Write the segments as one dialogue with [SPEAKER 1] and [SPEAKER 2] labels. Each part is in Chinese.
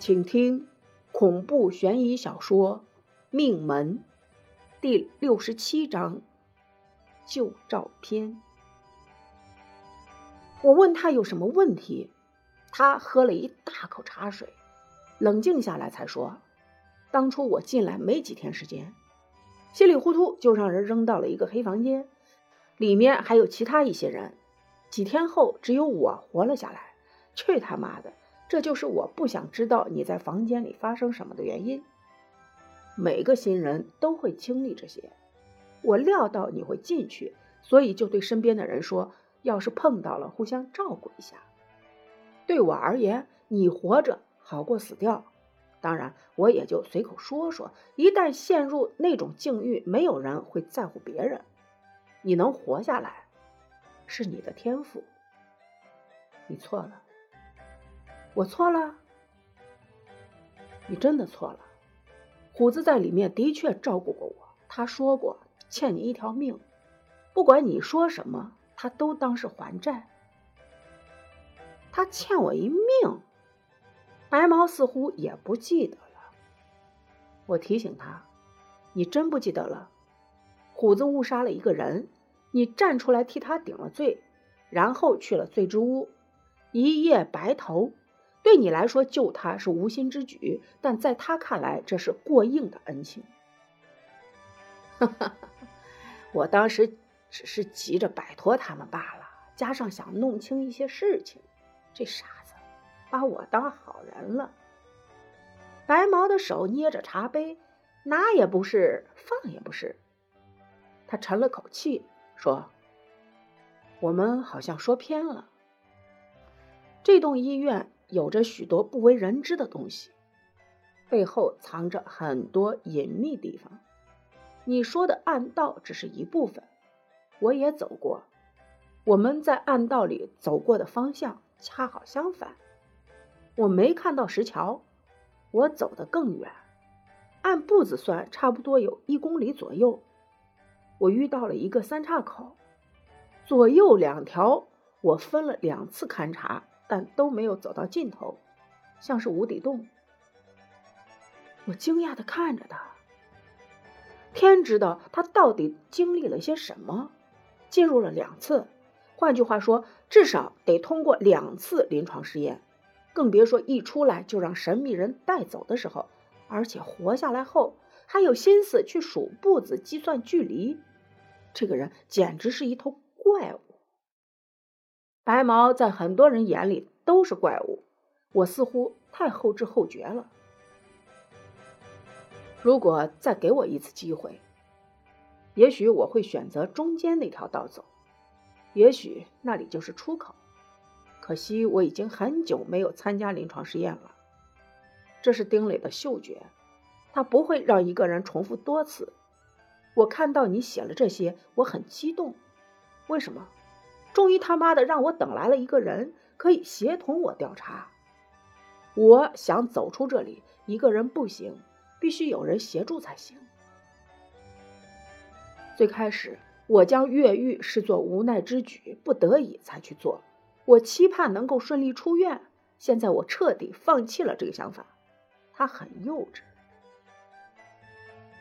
[SPEAKER 1] 请听恐怖悬疑小说《命门》第六十七章：旧照片。我问他有什么问题，他喝了一大口茶水，冷静下来才说：“当初我进来没几天时间，稀里糊涂就让人扔到了一个黑房间，里面还有其他一些人。几天后，只有我活了下来。去他妈的！”这就是我不想知道你在房间里发生什么的原因。每个新人都会经历这些，我料到你会进去，所以就对身边的人说：要是碰到了，互相照顾一下。对我而言，你活着好过死掉。当然，我也就随口说说。一旦陷入那种境遇，没有人会在乎别人。你能活下来，是你的天赋。你错了。我错了，你真的错了。虎子在里面的确照顾过我，他说过欠你一条命，不管你说什么，他都当是还债。他欠我一命，白毛似乎也不记得了。我提醒他：“你真不记得了？虎子误杀了一个人，你站出来替他顶了罪，然后去了罪之屋，一夜白头。”对你来说救他是无心之举，但在他看来这是过硬的恩情。哈哈，我当时只是急着摆脱他们罢了，加上想弄清一些事情，这傻子把我当好人了。白毛的手捏着茶杯，拿也不是，放也不是。他沉了口气说：“我们好像说偏了，这栋医院。”有着许多不为人知的东西，背后藏着很多隐秘地方。你说的暗道只是一部分，我也走过。我们在暗道里走过的方向恰好相反。我没看到石桥，我走得更远，按步子算，差不多有一公里左右。我遇到了一个三岔口，左右两条，我分了两次勘察。但都没有走到尽头，像是无底洞。我惊讶的看着他，天知道他到底经历了些什么。进入了两次，换句话说，至少得通过两次临床试验，更别说一出来就让神秘人带走的时候，而且活下来后还有心思去数步子、计算距离。这个人简直是一头怪物。白毛在很多人眼里都是怪物，我似乎太后知后觉了。如果再给我一次机会，也许我会选择中间那条道走，也许那里就是出口。可惜我已经很久没有参加临床试验了。这是丁磊的嗅觉，他不会让一个人重复多次。我看到你写了这些，我很激动。为什么？终于他妈的让我等来了一个人，可以协同我调查。我想走出这里，一个人不行，必须有人协助才行。最开始，我将越狱视作无奈之举，不得已才去做。我期盼能够顺利出院。现在我彻底放弃了这个想法。他很幼稚。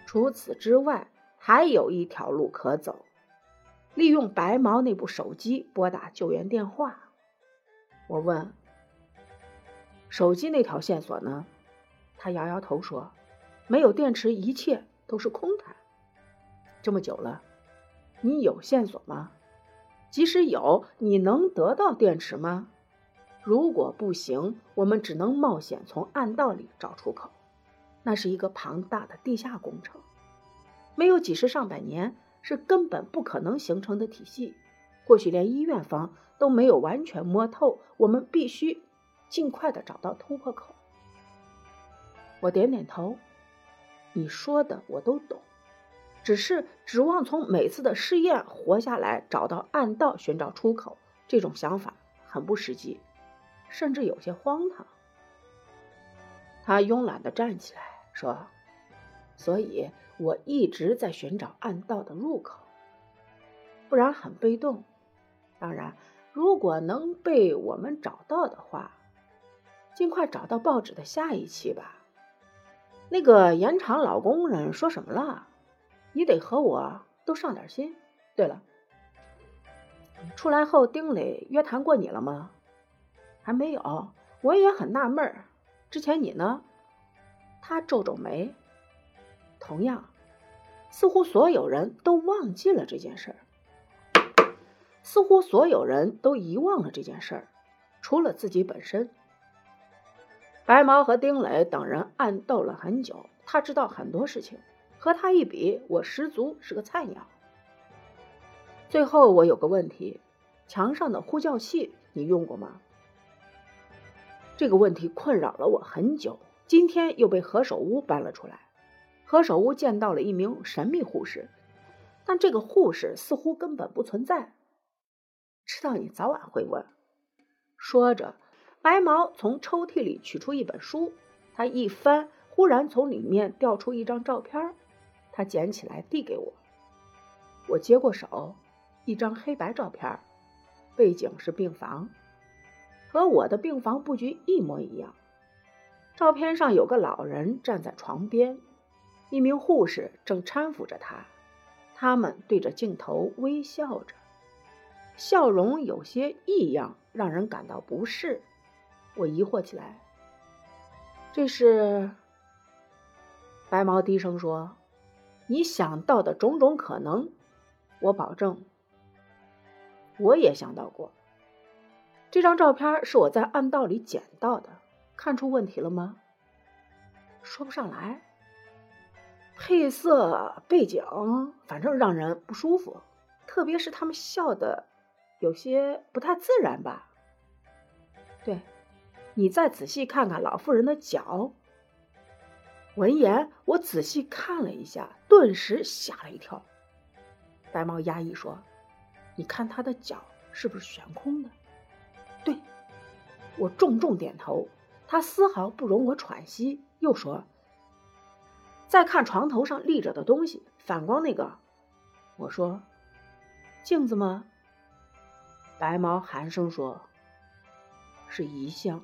[SPEAKER 1] 除此之外，还有一条路可走。利用白毛那部手机拨打救援电话。我问：“手机那条线索呢？”他摇摇头说：“没有电池，一切都是空谈。”这么久了，你有线索吗？即使有，你能得到电池吗？如果不行，我们只能冒险从暗道里找出口。那是一个庞大的地下工程，没有几十上百年。是根本不可能形成的体系，或许连医院方都没有完全摸透。我们必须尽快的找到突破口。我点点头，你说的我都懂，只是指望从每次的试验活下来，找到暗道，寻找出口，这种想法很不实际，甚至有些荒唐。他慵懒的站起来说：“所以。”我一直在寻找暗道的入口，不然很被动。当然，如果能被我们找到的话，尽快找到报纸的下一期吧。那个盐场老工人说什么了？你得和我都上点心。对了，出来后丁磊约谈过你了吗？还没有，我也很纳闷。之前你呢？他皱皱眉。同样，似乎所有人都忘记了这件事儿，似乎所有人都遗忘了这件事儿，除了自己本身。白毛和丁磊等人暗斗了很久，他知道很多事情，和他一比，我十足是个菜鸟。最后，我有个问题：墙上的呼叫器你用过吗？这个问题困扰了我很久，今天又被何首乌搬了出来。何守屋见到了一名神秘护士，但这个护士似乎根本不存在。知道你早晚会问。说着。白毛从抽屉里取出一本书，他一翻，忽然从里面掉出一张照片，他捡起来递给我。我接过手，一张黑白照片，背景是病房，和我的病房布局一模一样。照片上有个老人站在床边，一名护士正搀扶着他，他们对着镜头微笑着，笑容有些异样，让人感到不适。我疑惑起来，这是白毛低声说：“你想到的种种可能，我保证，我也想到过。这张照片是我在暗道里捡到的，看出问题了吗？说不上来。配色、背景，反正让人不舒服，特别是他们笑的有些不太自然吧？对。”你再仔细看看老妇人的脚。闻言，我仔细看了一下，顿时吓了一跳。白毛压抑说：“你看她的脚是不是悬空的？”对，我重重点头。他丝毫不容我喘息，又说：“再看床头上立着的东西，反光那个。”我说：“镜子吗？”白毛寒声说：“是遗像。”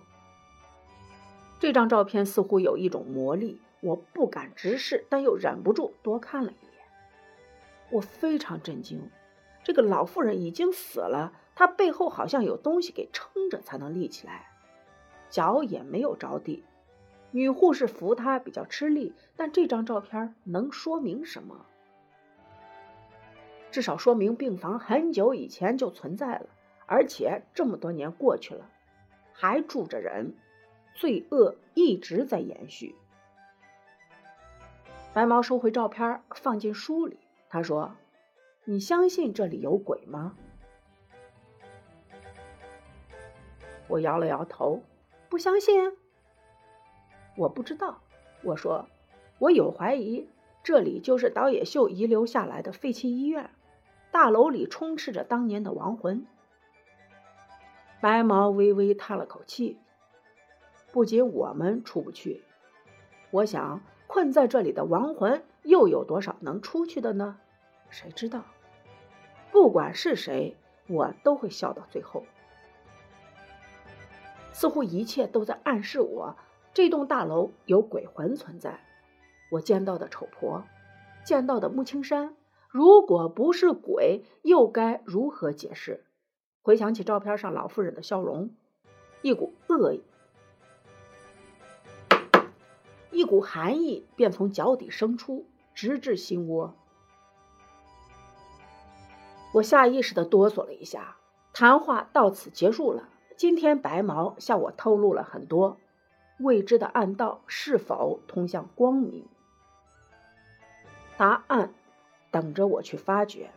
[SPEAKER 1] 这张照片似乎有一种魔力，我不敢直视，但又忍不住多看了一眼。我非常震惊，这个老妇人已经死了，她背后好像有东西给撑着才能立起来，脚也没有着地。女护士扶她比较吃力，但这张照片能说明什么？至少说明病房很久以前就存在了，而且这么多年过去了，还住着人。罪恶一直在延续。白毛收回照片，放进书里。他说：“你相信这里有鬼吗？”我摇了摇头，不相信。我不知道。我说：“我有怀疑，这里就是岛野秀遗留下来的废弃医院，大楼里充斥着当年的亡魂。”白毛微微叹了口气。不仅我们出不去，我想困在这里的亡魂又有多少能出去的呢？谁知道？不管是谁，我都会笑到最后。似乎一切都在暗示我，这栋大楼有鬼魂存在。我见到的丑婆，见到的穆青山，如果不是鬼，又该如何解释？回想起照片上老妇人的笑容，一股恶意。一股寒意便从脚底生出，直至心窝。我下意识的哆嗦了一下。谈话到此结束了。今天白毛向我透露了很多未知的暗道，是否通向光明？答案等着我去发掘。